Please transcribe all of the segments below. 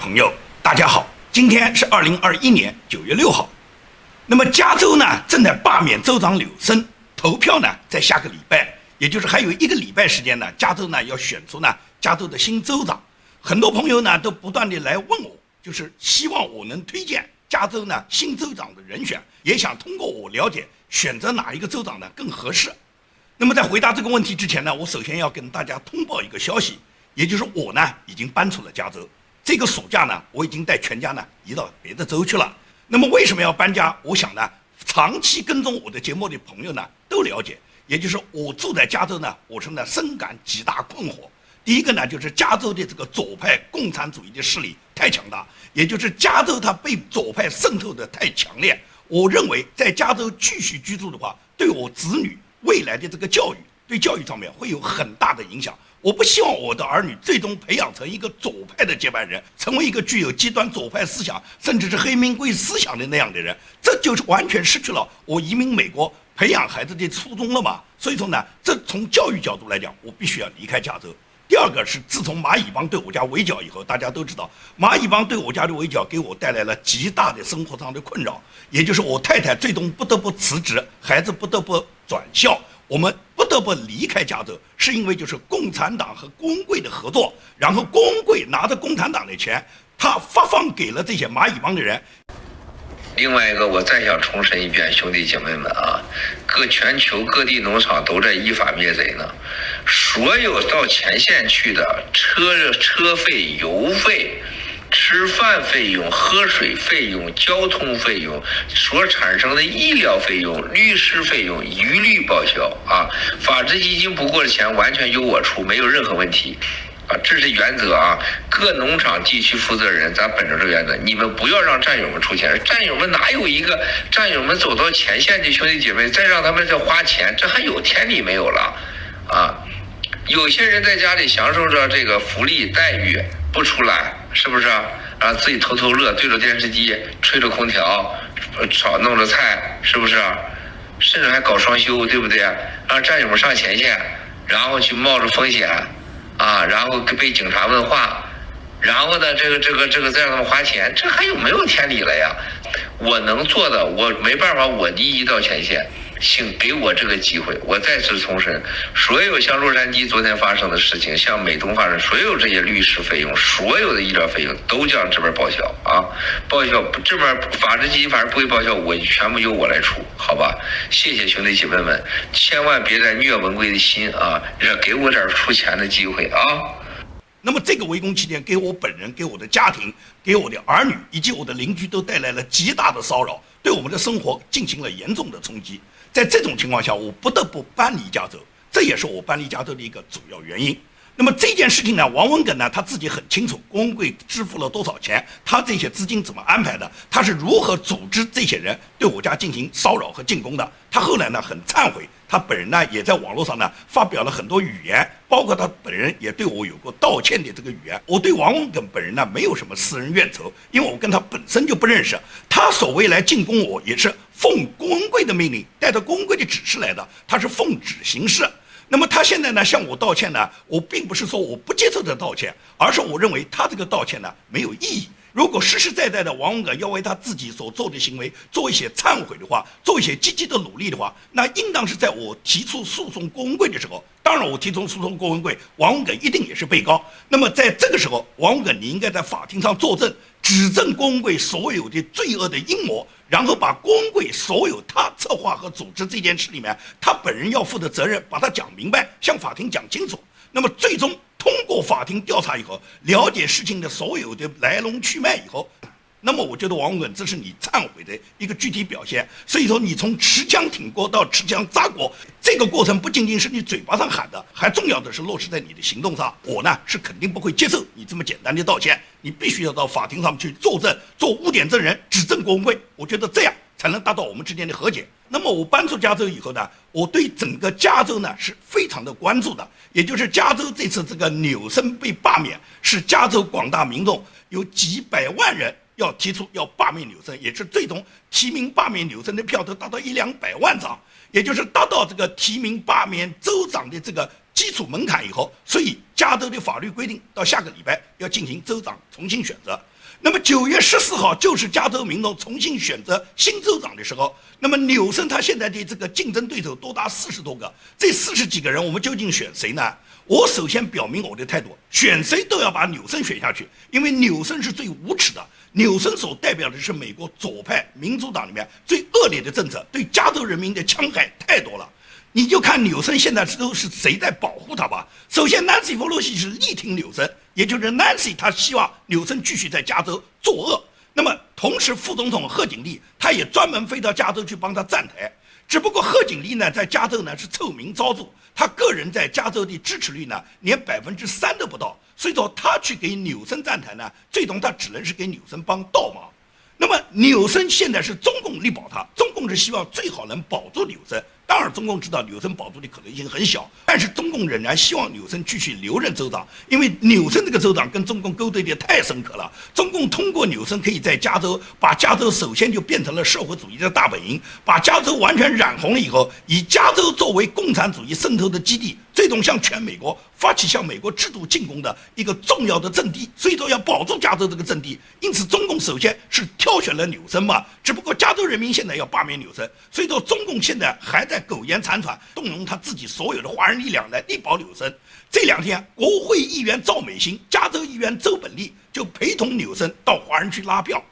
朋友，大家好，今天是二零二一年九月六号。那么加州呢正在罢免州长纽森，投票呢在下个礼拜，也就是还有一个礼拜时间呢，加州呢要选出呢加州的新州长。很多朋友呢都不断的来问我，就是希望我能推荐加州呢新州长的人选，也想通过我了解选择哪一个州长呢更合适。那么在回答这个问题之前呢，我首先要跟大家通报一个消息，也就是我呢已经搬出了加州，这个暑假呢我已经带全家呢移到别的州去了。那么为什么要搬家？我想呢，长期跟踪我的节目的朋友呢都了解，也就是我住在加州呢，我是呢深感极大困惑。第一个呢，就是加州的这个左派共产主义的势力太强大，也就是加州它被左派渗透的太强烈。我认为在加州继续居住的话，对我子女未来的这个教育，对教育上面会有很大的影响。我不希望我的儿女最终培养成一个左派的接班人，成为一个具有极端左派思想，甚至是黑名贵思想的那样的人，这就是完全失去了我移民美国培养孩子的初衷了嘛。所以说呢，这从教育角度来讲，我必须要离开加州。第二个是，自从蚂蚁帮对我家围剿以后，大家都知道，蚂蚁帮对我家的围剿给我带来了极大的生活上的困扰，也就是我太太最终不得不辞职，孩子不得不转校。我们不得不离开加州，是因为就是共产党和工会的合作，然后工会拿着共产党的钱，他发放给了这些蚂蚁帮的人。另外一个，我再想重申一遍，兄弟姐妹们啊，各全球各地农场都在依法灭贼呢，所有到前线去的车车费、油费。吃饭费用、喝水费用、交通费用所产生的医疗费用、律师费用一律报销啊！法治基金不过的钱完全由我出，没有任何问题啊！这是原则啊！各农场地区负责人，咱本着这个原则，你们不要让战友们出钱，战友们哪有一个战友们走到前线的兄弟姐妹再让他们再花钱，这还有天理没有了啊！有些人在家里享受着这个福利待遇。不出来是不是？啊，自己偷偷乐，对着电视机，吹着空调，炒弄着菜，是不是？甚至还搞双休，对不对？让战友们上前线，然后去冒着风险，啊，然后被警察问话，然后呢，这个这个这个再让他们花钱，这还有没有天理了呀？我能做的，我没办法，我第一到前线。请给我这个机会，我再次重申，所有像洛杉矶昨天发生的事情，像美东发生所有这些律师费用、所有的医疗费用，都将这边报销啊！报销这边法治基金反正不会报销，我全部由我来出，好吧？谢谢兄弟姐妹们，千万别再虐文贵的心啊！让给我点出钱的机会啊！那么这个围攻期间，给我本人、给我的家庭、给我的儿女以及我的邻居都带来了极大的骚扰，对我们的生活进行了严重的冲击。在这种情况下，我不得不搬离加州，这也是我搬离加州的一个主要原因。那么这件事情呢，王文耿呢他自己很清楚，工会支付了多少钱，他这些资金怎么安排的，他是如何组织这些人对我家进行骚扰和进攻的。他后来呢很忏悔。他本人呢，也在网络上呢发表了很多语言，包括他本人也对我有过道歉的这个语言。我对王文耿本人呢没有什么私人怨仇，因为我跟他本身就不认识。他所谓来进攻我，也是奉公贵的命令，带着公贵的指示来的，他是奉旨行事。那么他现在呢向我道歉呢，我并不是说我不接受这道歉，而是我认为他这个道歉呢没有意义。如果实实在在的王文革要为他自己所做的行为做一些忏悔的话，做一些积极的努力的话，那应当是在我提出诉讼公文的时候。当然，我提出诉讼郭文贵，王文耿一定也是被告。那么在这个时候，王文耿你应该在法庭上作证，指证郭文贵所有的罪恶的阴谋，然后把郭文贵所有他策划和组织这件事里面他本人要负的责任，把他讲明白，向法庭讲清楚。那么最终。通过法庭调查以后，了解事情的所有的来龙去脉以后，那么我觉得王文这是你忏悔的一个具体表现。所以说，你从持枪挺锅到持枪扎锅，这个过程不仅仅是你嘴巴上喊的，还重要的是落实在你的行动上。我呢是肯定不会接受你这么简单的道歉，你必须要到法庭上去作证，做污点证人，指证郭文贵。我觉得这样才能达到我们之间的和解。那么我搬出加州以后呢，我对整个加州呢是非常的关注的。也就是加州这次这个纽森被罢免，是加州广大民众有几百万人要提出要罢免纽森，也是最终提名罢免纽森的票都达到一两百万张，也就是达到这个提名罢免州长的这个基础门槛以后，所以加州的法律规定到下个礼拜要进行州长重新选择。那么九月十四号就是加州民众重新选择新州长的时候。那么纽森他现在的这个竞争对手多达四十多个，这四十几个人我们究竟选谁呢？我首先表明我的态度，选谁都要把纽森选下去，因为纽森是最无耻的。纽森所代表的是美国左派民主党里面最恶劣的政策，对加州人民的戕害太多了。你就看纽森现在都是谁在保护他吧。首先，Nancy Pelosi 是力挺纽森，也就是 Nancy 他希望纽森继续在加州作恶。那么，同时副总统贺锦丽他也专门飞到加州去帮他站台。只不过贺锦丽呢，在加州呢是臭名昭著，他个人在加州的支持率呢连百分之三都不到，所以说他去给纽森站台呢，最终他只能是给纽森帮倒忙。那么纽森现在是中共力保他，中共是希望最好能保住纽森。当然，中共知道纽森保住的可能性很小，但是中共仍然希望纽森继续留任州长，因为纽森这个州长跟中共勾兑的太深刻了。中共通过纽森可以在加州把加州首先就变成了社会主义的大本营，把加州完全染红了以后，以加州作为共产主义渗透的基地，最终向全美国发起向美国制度进攻的一个重要的阵地。所以说要保住加州这个阵地，因此中共首先是挑选了纽森嘛。只不过加州人民现在要罢免纽森，所以说中共现在还在。苟延残喘，动用他自己所有的华人力量来力保纽森。这两天，国会议员赵美心、加州议员周本利就陪同纽森到华人区拉票。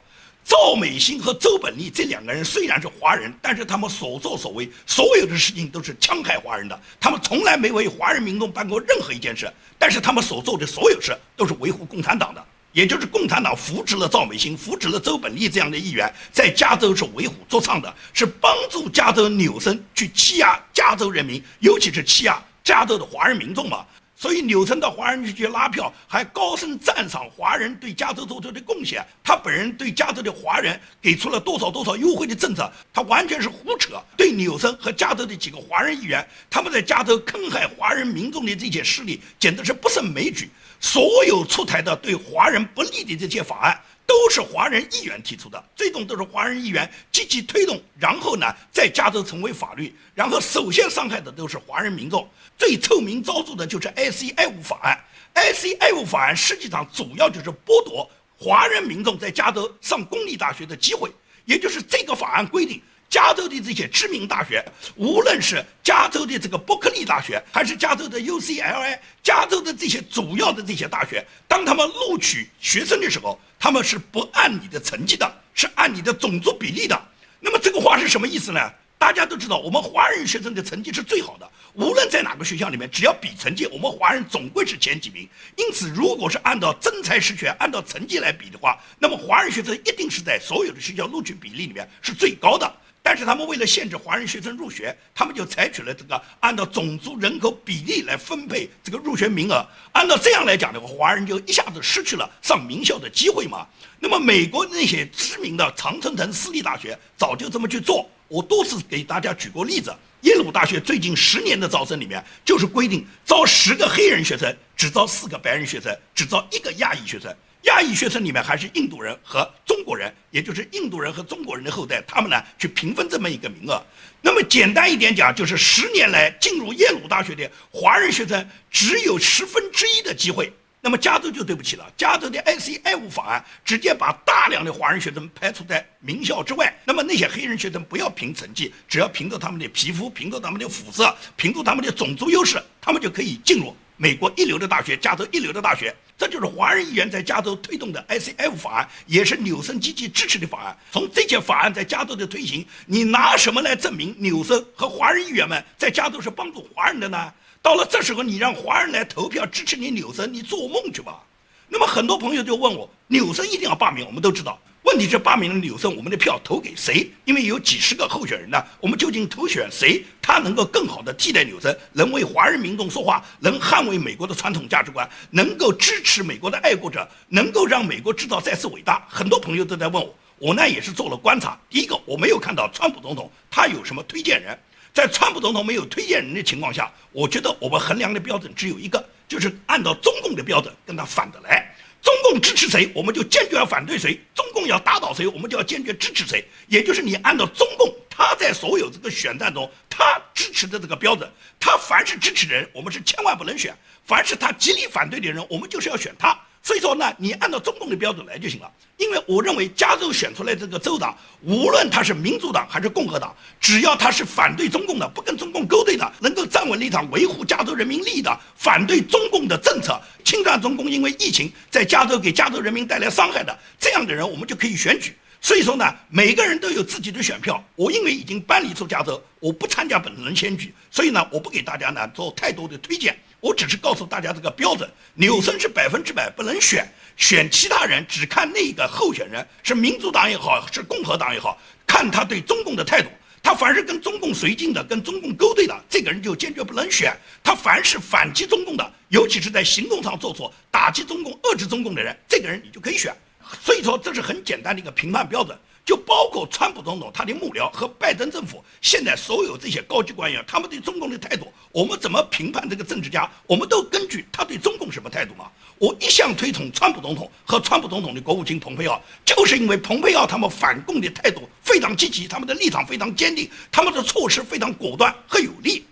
赵美心和周本利这两个人虽然是华人，但是他们所作所为，所有的事情都是戕害华人的。他们从来没为华人民众办过任何一件事，但是他们所做的所有事都是维护共产党的。也就是共产党扶植了赵美心，扶植了周本利这样的议员，在加州是为虎作伥的，是帮助加州纽森去欺压加州人民，尤其是欺压加州的华人民众嘛。所以纽森到华人区去拉票，还高声赞赏华人对加州做出的贡献。他本人对加州的华人给出了多少多少优惠的政策，他完全是胡扯。对纽森和加州的几个华人议员，他们在加州坑害华人民众的这些事例，简直是不胜枚举。所有出台的对华人不利的这些法案，都是华人议员提出的，最终都是华人议员积极推动，然后呢，在加州成为法律，然后首先伤害的都是华人民众。最臭名昭著的就是 ICI 五法案，ICI 五法案实际上主要就是剥夺华人民众在加州上公立大学的机会，也就是这个法案规定。加州的这些知名大学，无论是加州的这个伯克利大学，还是加州的 UCLA，加州的这些主要的这些大学，当他们录取学生的时候，他们是不按你的成绩的，是按你的种族比例的。那么这个话是什么意思呢？大家都知道，我们华人学生的成绩是最好的，无论在哪个学校里面，只要比成绩，我们华人总归是前几名。因此，如果是按照真才实学、按照成绩来比的话，那么华人学生一定是在所有的学校录取比例里面是最高的。是他们为了限制华人学生入学，他们就采取了这个按照种族人口比例来分配这个入学名额。按照这样来讲的话，华人就一下子失去了上名校的机会嘛。那么美国那些知名的常春藤私立大学早就这么去做，我多次给大家举过例子。耶鲁大学最近十年的招生里面，就是规定招十个黑人学生，只招四个白人学生，只招一个亚裔学生。亚裔学生里面还是印度人和中国人，也就是印度人和中国人的后代，他们呢去平分这么一个名额。那么简单一点讲，就是十年来进入耶鲁大学的华人学生只有十分之一的机会。那么加州就对不起了，加州的 ICI 五法案直接把大量的华人学生排除在名校之外。那么那些黑人学生不要凭成绩，只要凭着他们的皮肤，凭着他们的肤色，凭着他们的种族优势，他们就可以进入。美国一流的大学，加州一流的大学，这就是华人议员在加州推动的 ICF 法案，也是纽森积极支持的法案。从这些法案在加州的推行，你拿什么来证明纽森和华人议员们在加州是帮助华人的呢？到了这时候，你让华人来投票支持你纽森，你做梦去吧！那么很多朋友就问我，纽森一定要罢免？我们都知道。问题是罢免了纽森，我们的票投给谁？因为有几十个候选人呢，我们究竟投选谁？他能够更好的替代纽森，能为华人民众说话，能捍卫美国的传统价值观，能够支持美国的爱国者，能够让美国制造再次伟大。很多朋友都在问我，我呢也是做了观察。第一个，我没有看到川普总统他有什么推荐人，在川普总统没有推荐人的情况下，我觉得我们衡量的标准只有一个，就是按照中共的标准跟他反着来。中共支持谁，我们就坚决要反对谁；中共要打倒谁，我们就要坚决支持谁。也就是你按照中共他在所有这个选战中他支持的这个标准，他凡是支持的人，我们是千万不能选；凡是他极力反对的人，我们就是要选他。所以说呢，你按照中共的标准来就行了。因为我认为加州选出来这个州长，无论他是民主党还是共和党，只要他是反对中共的，不跟中共勾兑的，能够站稳立场，维护加州人民利益的，反对中共的政策，侵占中共，因为疫情在加州给加州人民带来伤害的这样的人，我们就可以选举。所以说呢，每个人都有自己的选票。我因为已经搬离出加州，我不参加本轮选举，所以呢，我不给大家呢做太多的推荐。我只是告诉大家这个标准：纽森是百分之百不能选，选其他人只看那个候选人是民主党也好，是共和党也好，看他对中共的态度。他凡是跟中共绥靖的、跟中共勾兑的，这个人就坚决不能选。他凡是反击中共的，尤其是在行动上做出打击中共、遏制中共的人，这个人你就可以选。所以说，这是很简单的一个评判标准，就包括川普总统他的幕僚和拜登政府现在所有这些高级官员，他们对中共的态度，我们怎么评判这个政治家？我们都根据他对中共什么态度嘛。我一向推崇川普总统和川普总统的国务卿蓬佩奥，就是因为蓬佩奥他们反共的态度非常积极，他们的立场非常坚定，他们的措施非常果断和有力。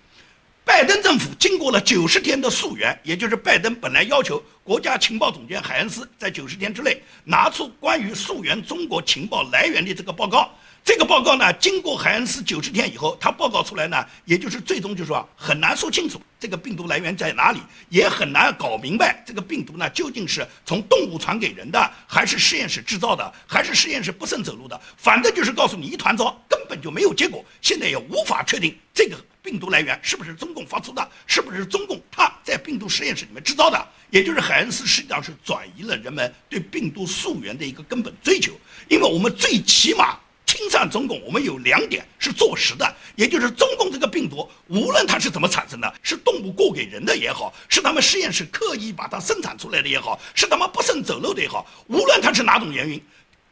拜登政府经过了九十天的溯源，也就是拜登本来要求国家情报总监海恩斯在九十天之内拿出关于溯源中国情报来源的这个报告。这个报告呢，经过海恩斯九十天以后，他报告出来呢，也就是最终就说很难说清楚这个病毒来源在哪里，也很难搞明白这个病毒呢究竟是从动物传给人的，还是实验室制造的，还是实验室不慎走路的。反正就是告诉你一团糟，根本就没有结果。现在也无法确定这个。病毒来源是不是中共发出的？是不是中共他在病毒实验室里面制造的？也就是海恩斯实际上是转移了人们对病毒溯源的一个根本追求。因为我们最起码侵占中共，我们有两点是坐实的，也就是中共这个病毒，无论它是怎么产生的，是动物过给人的也好，是他们实验室刻意把它生产出来的也好，是他们不慎走漏的也好，无论它是哪种原因，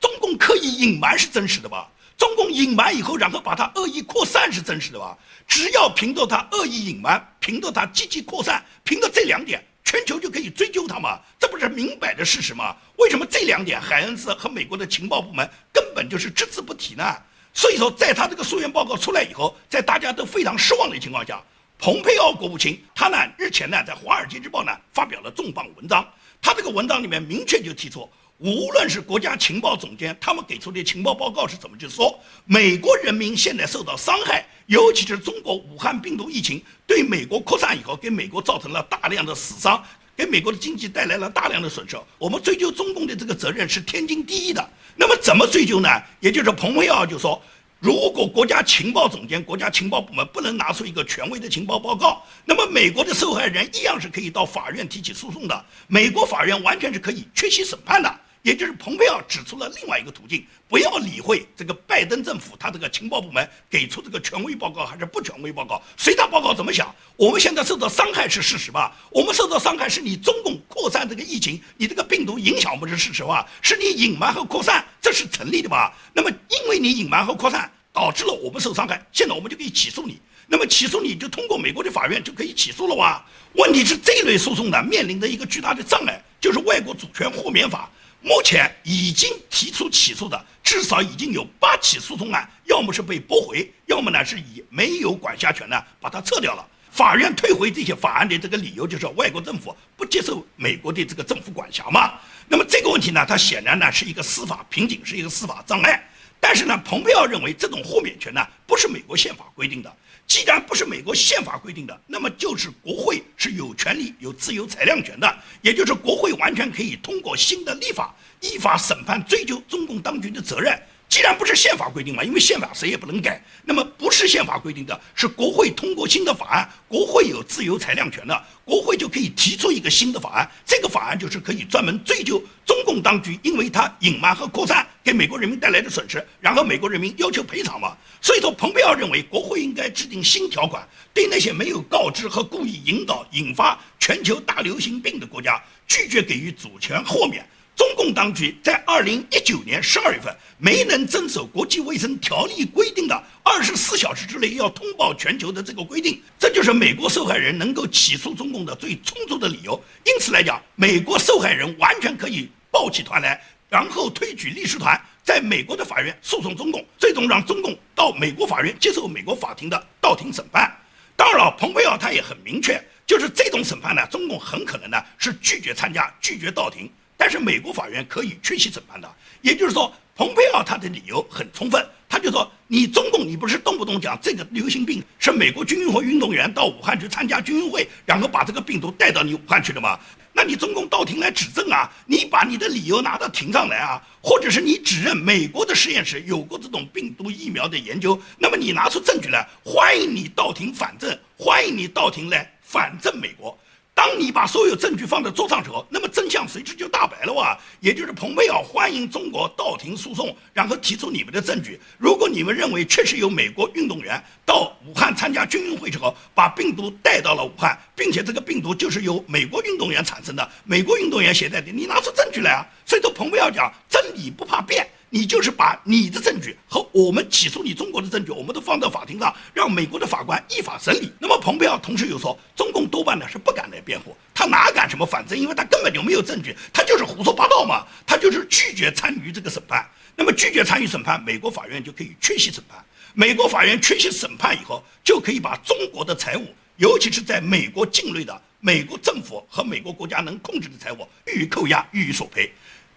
中共刻意隐瞒是真实的吧？中共隐瞒以后，然后把它恶意扩散是真实的吧？只要凭着它恶意隐瞒，凭着它积极扩散，凭着这两点，全球就可以追究他嘛？这不是明摆的事实吗？为什么这两点海恩斯和美国的情报部门根本就是只字不提呢？所以说，在他这个溯源报告出来以后，在大家都非常失望的情况下，蓬佩奥国务卿他呢日前呢在《华尔街日报》呢发表了重磅文章，他这个文章里面明确就提出。无论是国家情报总监，他们给出的情报报告是怎么就说，美国人民现在受到伤害，尤其是中国武汉病毒疫情对美国扩散以后，给美国造成了大量的死伤，给美国的经济带来了大量的损失。我们追究中共的这个责任是天经地义的。那么怎么追究呢？也就是蓬佩奥就说。如果国家情报总监、国家情报部门不能拿出一个权威的情报报告，那么美国的受害人一样是可以到法院提起诉讼的。美国法院完全是可以缺席审判的。也就是蓬佩奥指出了另外一个途径，不要理会这个拜登政府他这个情报部门给出这个权威报告还是不权威报告，随他报告怎么想。我们现在受到伤害是事实吧？我们受到伤害是你中共扩散这个疫情，你这个病毒影响我们是事实吧？是你隐瞒和扩散，这是成立的吧？那么因为你隐瞒和扩散导致了我们受伤害，现在我们就可以起诉你。那么起诉你就通过美国的法院就可以起诉了哇？问题是这类诉讼呢面临的一个巨大的障碍就是外国主权豁免法。目前已经提出起诉的至少已经有八起诉讼案，要么是被驳回，要么呢是以没有管辖权呢把它撤掉了。法院退回这些法案的这个理由就是外国政府不接受美国的这个政府管辖嘛。那么这个问题呢，它显然呢是一个司法瓶颈，是一个司法障碍。但是呢，蓬佩奥认为这种豁免权呢不是美国宪法规定的。既然不是美国宪法规定的，那么就是国会是有权利、有自由裁量权的，也就是国会完全可以通过新的立法，依法审判、追究中共当局的责任。既然不是宪法规定嘛，因为宪法谁也不能改，那么不是宪法规定的，是国会通过新的法案，国会有自由裁量权的，国会就可以提出一个新的法案，这个法案就是可以专门追究中共当局，因为他隐瞒和扩散给美国人民带来的损失，然后美国人民要求赔偿嘛。所以说，蓬佩奥认为国会应该制定新条款，对那些没有告知和故意引导引发全球大流行病的国家，拒绝给予主权豁免。共当局在二零一九年十二月份没能遵守国际卫生条例规定的二十四小时之内要通报全球的这个规定，这就是美国受害人能够起诉中共的最充足的理由。因此来讲，美国受害人完全可以抱起团来，然后推举律师团在美国的法院诉讼中共，最终让中共到美国法院接受美国法庭的到庭审判。当然了，蓬佩奥他也很明确，就是这种审判呢，中共很可能呢是拒绝参加，拒绝到庭。但是美国法院可以缺席审判的。也就是说，蓬佩奥他的理由很充分，他就说你中共你不是动不动讲这个流行病是美国军运会运动员到武汉去参加军运会，然后把这个病毒带到你武汉去的吗？那你中共到庭来指证啊，你把你的理由拿到庭上来啊，或者是你指认美国的实验室有过这种病毒疫苗的研究，那么你拿出证据来，欢迎你到庭反证，欢迎你到庭来反证美国。当你把所有证据放在桌上时候，那么真相随之就大白了哇！也就是蓬佩奥欢迎中国到庭诉讼，然后提出你们的证据。如果你们认为确实有美国运动员到武汉参加军运会之后，把病毒带到了武汉，并且这个病毒就是由美国运动员产生的，美国运动员携带的，你拿出证据来啊！所以说，蓬佩奥讲真理不怕变。你就是把你的证据和我们起诉你中国的证据，我们都放到法庭上，让美国的法官依法审理。那么蓬佩奥同时又说，中共多半呢是不敢来辩护，他哪敢什么反证？因为他根本就没有证据，他就是胡说八道嘛，他就是拒绝参与这个审判。那么拒绝参与审判，美国法院就可以缺席审判。美国法院缺席审判以后，就可以把中国的财物，尤其是在美国境内的美国政府和美国国家能控制的财物予以扣押，予以索赔。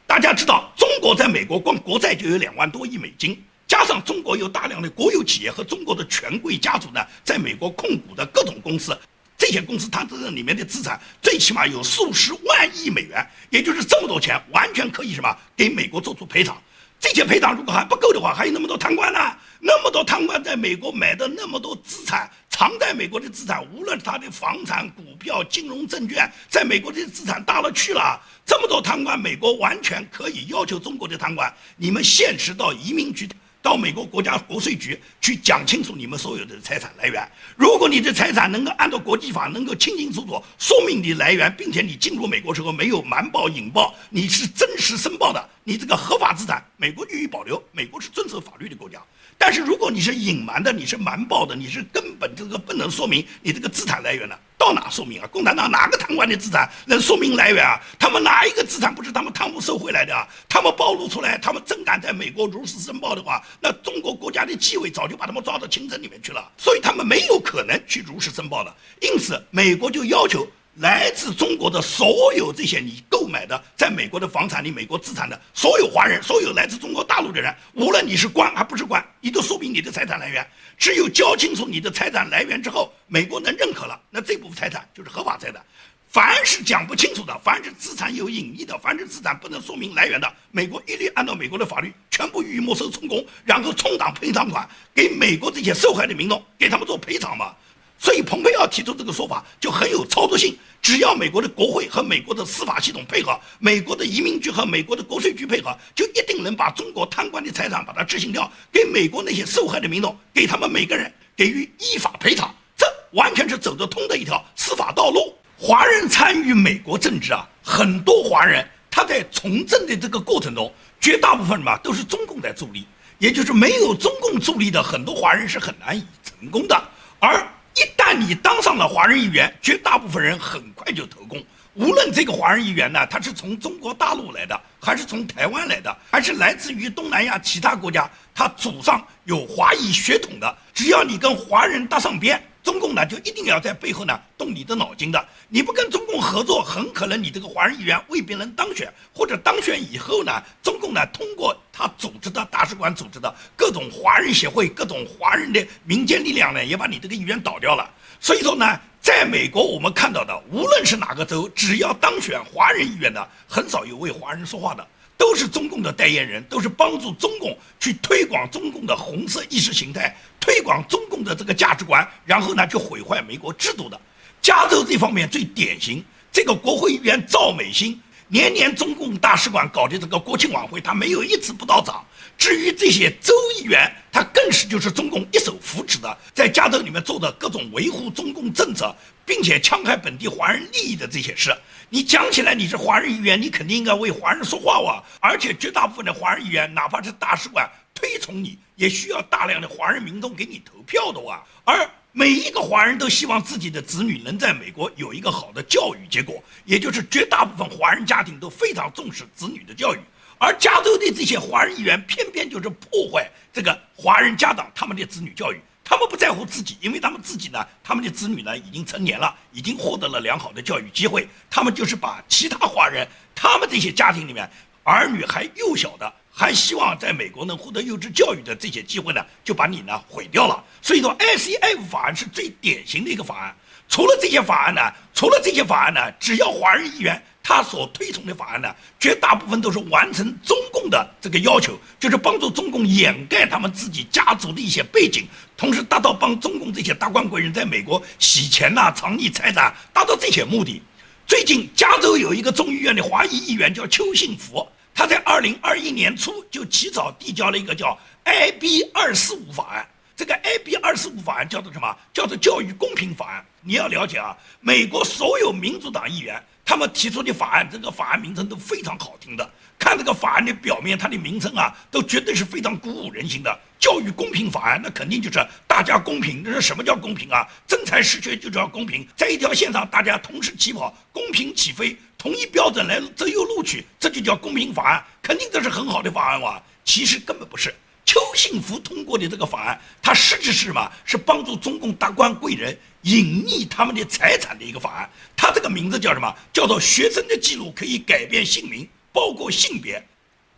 大家知道，中国在美国光国债就有两万多亿美金，加上中国有大量的国有企业和中国的权贵家族呢，在美国控股的各种公司，这些公司它这里面的资产最起码有数十万亿美元，也就是这么多钱，完全可以什么给美国做出赔偿。这些赔偿如果还不够的话，还有那么多贪官呢？那么多贪官在美国买的那么多资产，藏在美国的资产，无论他的房产、股票、金融证券，在美国的资产大了去了。这么多贪官，美国完全可以要求中国的贪官，你们现实到移民局。到美国国家国税局去讲清楚你们所有的财产来源。如果你的财产能够按照国际法能够清清楚楚说明你来源，并且你进入美国时候没有瞒报引报，你是真实申报的，你这个合法资产，美国予以保留。美国是遵守法律的国家。但是如果你是隐瞒的，你是瞒报的，你是根本这个不能说明你这个资产来源的。到哪说明啊？共产党哪个贪官的资产能说明来源啊？他们哪一个资产不是他们贪污收回来的啊？他们暴露出来，他们真敢在美国如实申报的话，那中国国家的纪委早就把他们抓到清城里面去了。所以他们没有可能去如实申报的。因此，美国就要求。来自中国的所有这些你购买的在美国的房产、你美国资产的所有华人，所有来自中国大陆的人，无论你是官还不是官，你都说明你的财产来源。只有交清楚你的财产来源之后，美国能认可了，那这部分财产就是合法财产。凡是讲不清楚的，凡是资产有隐匿的，凡是资产不能说明来源的，美国一律按照美国的法律全部予以没收充公，然后充当赔偿款给美国这些受害的民众，给他们做赔偿嘛。所以，蓬佩奥提出这个说法就很有操作性。只要美国的国会和美国的司法系统配合，美国的移民局和美国的国税局配合，就一定能把中国贪官的财产把它执行掉，给美国那些受害的民众，给他们每个人给予依法赔偿。这完全是走得通的一条司法道路。华人参与美国政治啊，很多华人他在从政的这个过程中，绝大部分嘛都是中共在助力，也就是没有中共助力的很多华人是很难以成功的，而。一旦你当上了华人议员，绝大部分人很快就投共。无论这个华人议员呢，他是从中国大陆来的，还是从台湾来的，还是来自于东南亚其他国家，他祖上有华裔血统的，只要你跟华人搭上边。中共呢，就一定要在背后呢动你的脑筋的。你不跟中共合作，很可能你这个华人议员未必能当选，或者当选以后呢，中共呢通过他组织的大使馆组织的各种华人协会、各种华人的民间力量呢，也把你这个议员倒掉了。所以说呢，在美国我们看到的，无论是哪个州，只要当选华人议员的，很少有为华人说话的。都是中共的代言人，都是帮助中共去推广中共的红色意识形态，推广中共的这个价值观，然后呢去毁坏美国制度的。加州这方面最典型，这个国会议员赵美心，年年中共大使馆搞的这个国庆晚会，他没有一次不到场。至于这些州议员，他更是就是中共一手扶持的，在加州里面做的各种维护中共政策，并且戕害本地华人利益的这些事。你讲起来你是华人议员，你肯定应该为华人说话哇！而且绝大部分的华人议员，哪怕是大使馆推崇你，也需要大量的华人民众给你投票的哇！而每一个华人都希望自己的子女能在美国有一个好的教育结果，也就是绝大部分华人家庭都非常重视子女的教育。而加州的这些华人议员偏偏就是破坏这个华人家长他们的子女教育。他们不在乎自己，因为他们自己呢，他们的子女呢已经成年了，已经获得了良好的教育机会。他们就是把其他华人，他们这些家庭里面儿女还幼小的，还希望在美国能获得优质教育的这些机会呢，就把你呢毁掉了。所以说，ICF 法案是最典型的一个法案。除了这些法案呢，除了这些法案呢，只要华人议员。他所推崇的法案呢，绝大部分都是完成中共的这个要求，就是帮助中共掩盖他们自己家族的一些背景，同时达到帮中共这些达官贵人在美国洗钱呐、藏匿财产，达到这些目的。最近，加州有一个众议院的华裔议员叫邱幸福，他在二零二一年初就起草递交了一个叫 IB 二四五法案。这个 IB 二四五法案叫做什么？叫做教育公平法案。你要了解啊，美国所有民主党议员。他们提出的法案，这个法案名称都非常好听的。看这个法案的表面，它的名称啊，都绝对是非常鼓舞人心的。教育公平法案，那肯定就是大家公平。那是什么叫公平啊？真才实学就叫公平，在一条线上大家同时起跑，公平起飞，同一标准来择优录取，这就叫公平法案。肯定这是很好的法案哇。其实根本不是。邱幸福通过的这个法案，它实质是什么？是帮助中共达官贵人。隐匿他们的财产的一个法案，它这个名字叫什么？叫做学生的记录可以改变姓名，包括性别。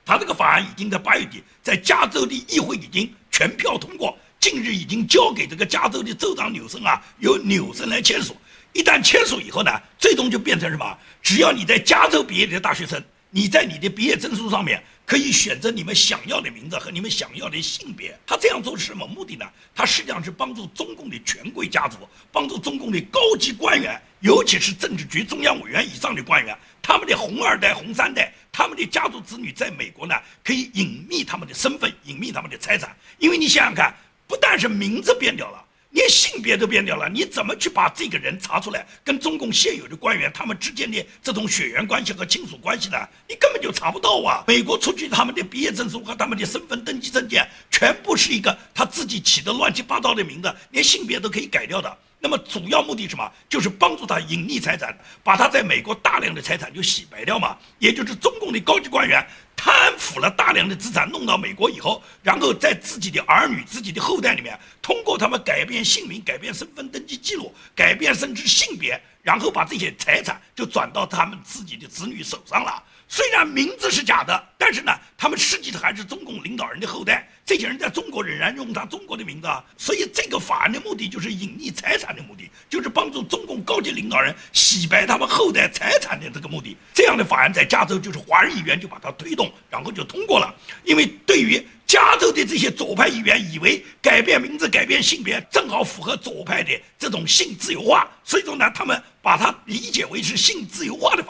他这个法案已经在八月底在加州的议会已经全票通过，近日已经交给这个加州的州长纽森啊，由纽森来签署。一旦签署以后呢，最终就变成什么？只要你在加州毕业的大学生，你在你的毕业证书上面。可以选择你们想要的名字和你们想要的性别。他这样做是什么目的呢？他实际上是帮助中共的权贵家族，帮助中共的高级官员，尤其是政治局中央委员以上的官员，他们的红二代、红三代，他们的家族子女在美国呢，可以隐秘他们的身份，隐秘他们的财产。因为你想想看，不但是名字变掉了。连性别都变掉了，你怎么去把这个人查出来？跟中共现有的官员他们之间的这种血缘关系和亲属关系呢？你根本就查不到啊！美国出具他们的毕业证书和他们的身份登记证件，全部是一个他自己起的乱七八糟的名字，连性别都可以改掉的。那么主要目的什么？就是帮助他隐匿财产，把他在美国大量的财产就洗白掉嘛。也就是中共的高级官员贪腐了大量的资产，弄到美国以后，然后在自己的儿女、自己的后代里面，通过他们改变姓名、改变身份登记记录、改变甚至性别，然后把这些财产就转到他们自己的子女手上了。虽然名字是假的，但是呢，他们实际上还是中共领导人的后代。这些人在中国仍然用他中国的名字，所以这个法案的目的就是隐匿财产的目的，就是帮助中共高级领导人洗白他们后代财产的这个目的。这样的法案在加州就是华人议员就把它推动，然后就通过了。因为对于加州的这些左派议员，以为改变名字、改变性别正好符合左派的这种性自由化，所以说呢，他们把它理解为是性自由化的。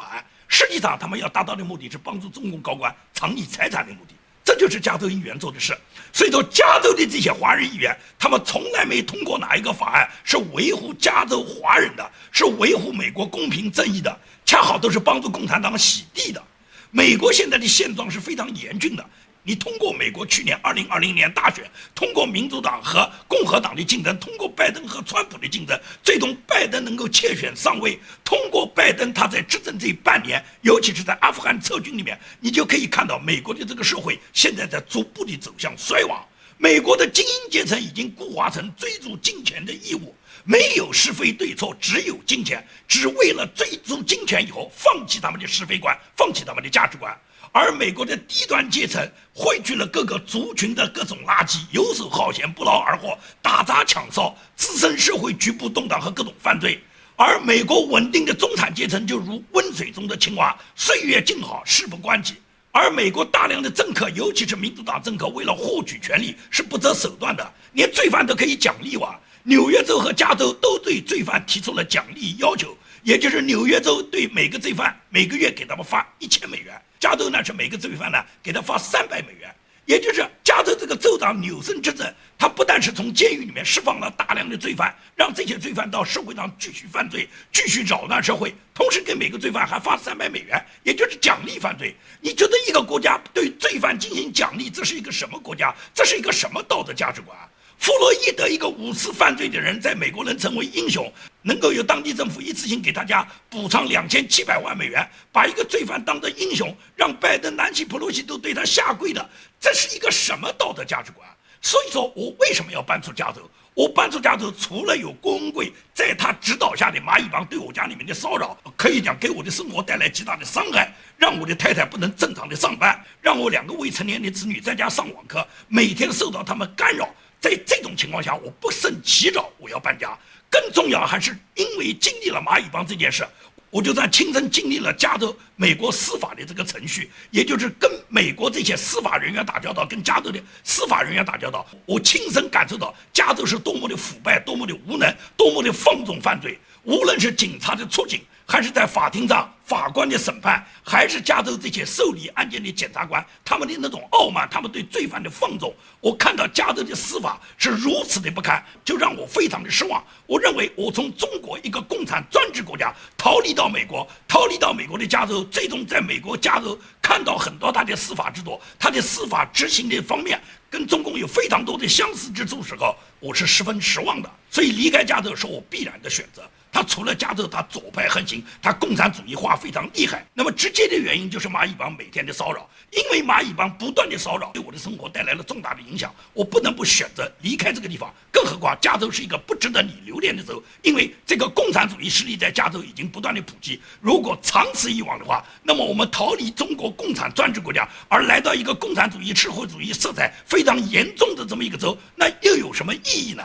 实际上，他们要达到的目的是帮助中共高官藏匿财产的目的，这就是加州议员做的事。所以说，加州的这些华人议员，他们从来没通过哪一个法案是维护加州华人的，是维护美国公平正义的，恰好都是帮助共产党洗地的。美国现在的现状是非常严峻的。你通过美国去年二零二零年大选，通过民主党和共和党的竞争，通过拜登和川普的竞争，最终拜登能够窃选上位。通过拜登他在执政这半年，尤其是在阿富汗撤军里面，你就可以看到美国的这个社会现在在逐步的走向衰亡。美国的精英阶层已经固化成追逐金钱的义务，没有是非对错，只有金钱，只为了追逐金钱以后放弃他们的是非观，放弃他们的价值观。而美国的低端阶层汇聚了各个族群的各种垃圾，游手好闲、不劳而获、打砸抢烧，滋生社会局部动荡和各种犯罪。而美国稳定的中产阶层就如温水中的青蛙，岁月静好，事不关己。而美国大量的政客，尤其是民主党政客，为了获取权力是不择手段的，连罪犯都可以奖励哇！纽约州和加州都对罪犯提出了奖励要求。也就是纽约州对每个罪犯每个月给他们发一千美元，加州呢是每个罪犯呢给他发三百美元。也就是加州这个州长纽森执政，他不但是从监狱里面释放了大量的罪犯，让这些罪犯到社会上继续犯罪，继续扰乱社会，同时给每个罪犯还发三百美元，也就是奖励犯罪。你觉得一个国家对罪犯进行奖励，这是一个什么国家？这是一个什么道德价值观？啊弗洛伊德一个五次犯罪的人，在美国能成为英雄，能够由当地政府一次性给大家补偿两千七百万美元，把一个罪犯当成英雄，让拜登、南希·普洛西都对他下跪的，这是一个什么道德价值观？所以说我为什么要搬出加州？我搬出加州，除了有郭文贵在他指导下的蚂蚁帮对我家里面的骚扰，可以讲给我的生活带来极大的伤害，让我的太太不能正常的上班，让我两个未成年的子女在家上网课，每天受到他们干扰。在这种情况下，我不胜其扰，我要搬家。更重要还是因为经历了蚂蚁帮这件事。我就算亲身经历了加州美国司法的这个程序，也就是跟美国这些司法人员打交道，跟加州的司法人员打交道，我亲身感受到加州是多么的腐败，多么的无能，多么的放纵犯罪。无论是警察的出警，还是在法庭上法官的审判，还是加州这些受理案件的检察官，他们的那种傲慢，他们对罪犯的放纵，我看到加州的司法是如此的不堪，就让我非常的失望。我认为我从中国一个共产专制国家逃离到美国，逃离到美国的加州，最终在美国加州看到很多他的司法制度，他的司法执行的方面跟中共有非常多的相似之处时候，我是十分失望的。所以离开加州是我必然的选择。他除了加州，他左派横行，他共产主义化非常厉害。那么直接的原因就是蚂蚁帮每天的骚扰，因为蚂蚁帮不断的骚扰，对我的生活带来了重大的影响，我不能不选择离开这个地方。更何况加州是一个不值得你留恋的州，因为这个共产主义势力在加州已经不断的普及。如果长此以往的话，那么我们逃离中国共产专制国家，而来到一个共产主义、社会主义色彩非常严重的这么一个州，那又有什么意义呢？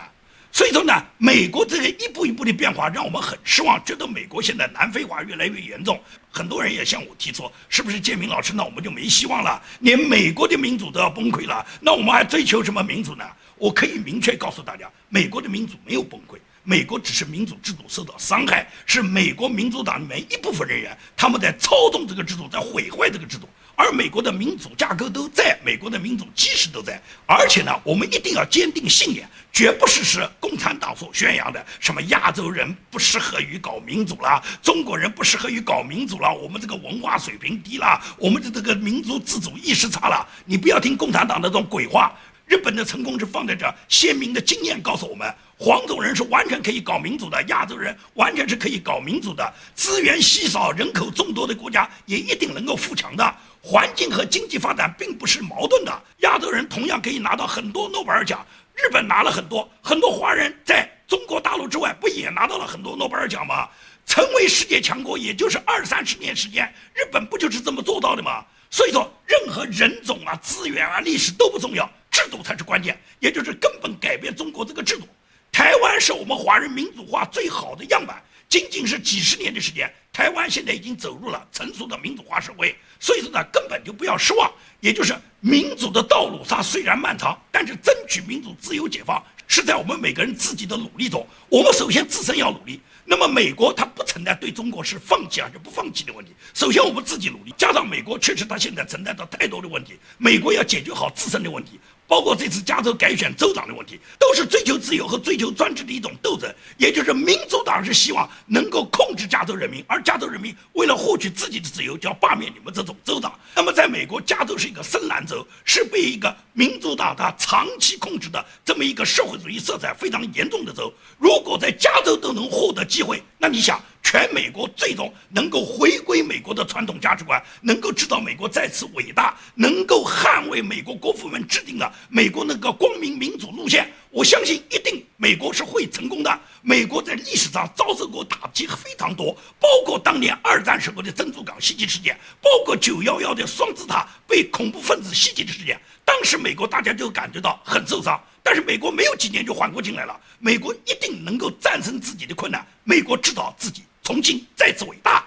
所以说呢，美国这个一步一步的变化让我们很失望，觉得美国现在南非化越来越严重。很多人也向我提出，是不是建明老师，那我们就没希望了？连美国的民主都要崩溃了，那我们还追求什么民主呢？我可以明确告诉大家，美国的民主没有崩溃，美国只是民主制度受到伤害，是美国民主党里面一部分人员他们在操纵这个制度，在毁坏这个制度。而美国的民主架构都在，美国的民主基石都在，而且呢，我们一定要坚定信念，绝不是是共产党所宣扬的什么亚洲人不适合于搞民主啦，中国人不适合于搞民主啦，我们这个文化水平低啦，我们的这个民族自主意识差了。你不要听共产党那种鬼话。日本的成功是放在这，鲜明的经验告诉我们，黄种人是完全可以搞民主的，亚洲人完全是可以搞民主的，资源稀少、人口众多的国家也一定能够富强的。环境和经济发展并不是矛盾的，亚洲人同样可以拿到很多诺贝尔奖。日本拿了很多，很多华人在中国大陆之外不也拿到了很多诺贝尔奖吗？成为世界强国也就是二三十年时间，日本不就是这么做到的吗？所以说，任何人种啊、资源啊、历史都不重要，制度才是关键，也就是根本改变中国这个制度。台湾是我们华人民主化最好的样板。仅仅是几十年的时间，台湾现在已经走入了成熟的民主化社会，所以说呢，根本就不要失望。也就是民主的道路，它虽然漫长，但是争取民主、自由、解放是在我们每个人自己的努力中。我们首先自身要努力。那么美国它不存在对中国是放弃还是不放弃的问题。首先我们自己努力，加上美国确实它现在存在着太多的问题，美国要解决好自身的问题。包括这次加州改选州长的问题，都是追求自由和追求专制的一种斗争。也就是民主党是希望能够控制加州人民，而加州人民为了获取自己的自由，就要罢免你们这种州长。那么在美国，加州是一个深蓝州，是被一个民主党他长期控制的这么一个社会主义色彩非常严重的州。如果在加州都能获得机会，那你想？全美国最终能够回归美国的传统价值观，能够知道美国再次伟大，能够捍卫美国国父们制定的美国那个光明民主路线。我相信一定美国是会成功的。美国在历史上遭受过打击非常多，包括当年二战时候的珍珠港袭击事件，包括九幺幺的双子塔被恐怖分子袭击的事件。当时美国大家就感觉到很受伤，但是美国没有几年就缓过劲来了。美国一定能够战胜自己的困难。美国知道自己。重庆再次伟大。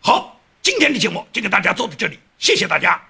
好，今天的节目就给大家做到这里，谢谢大家。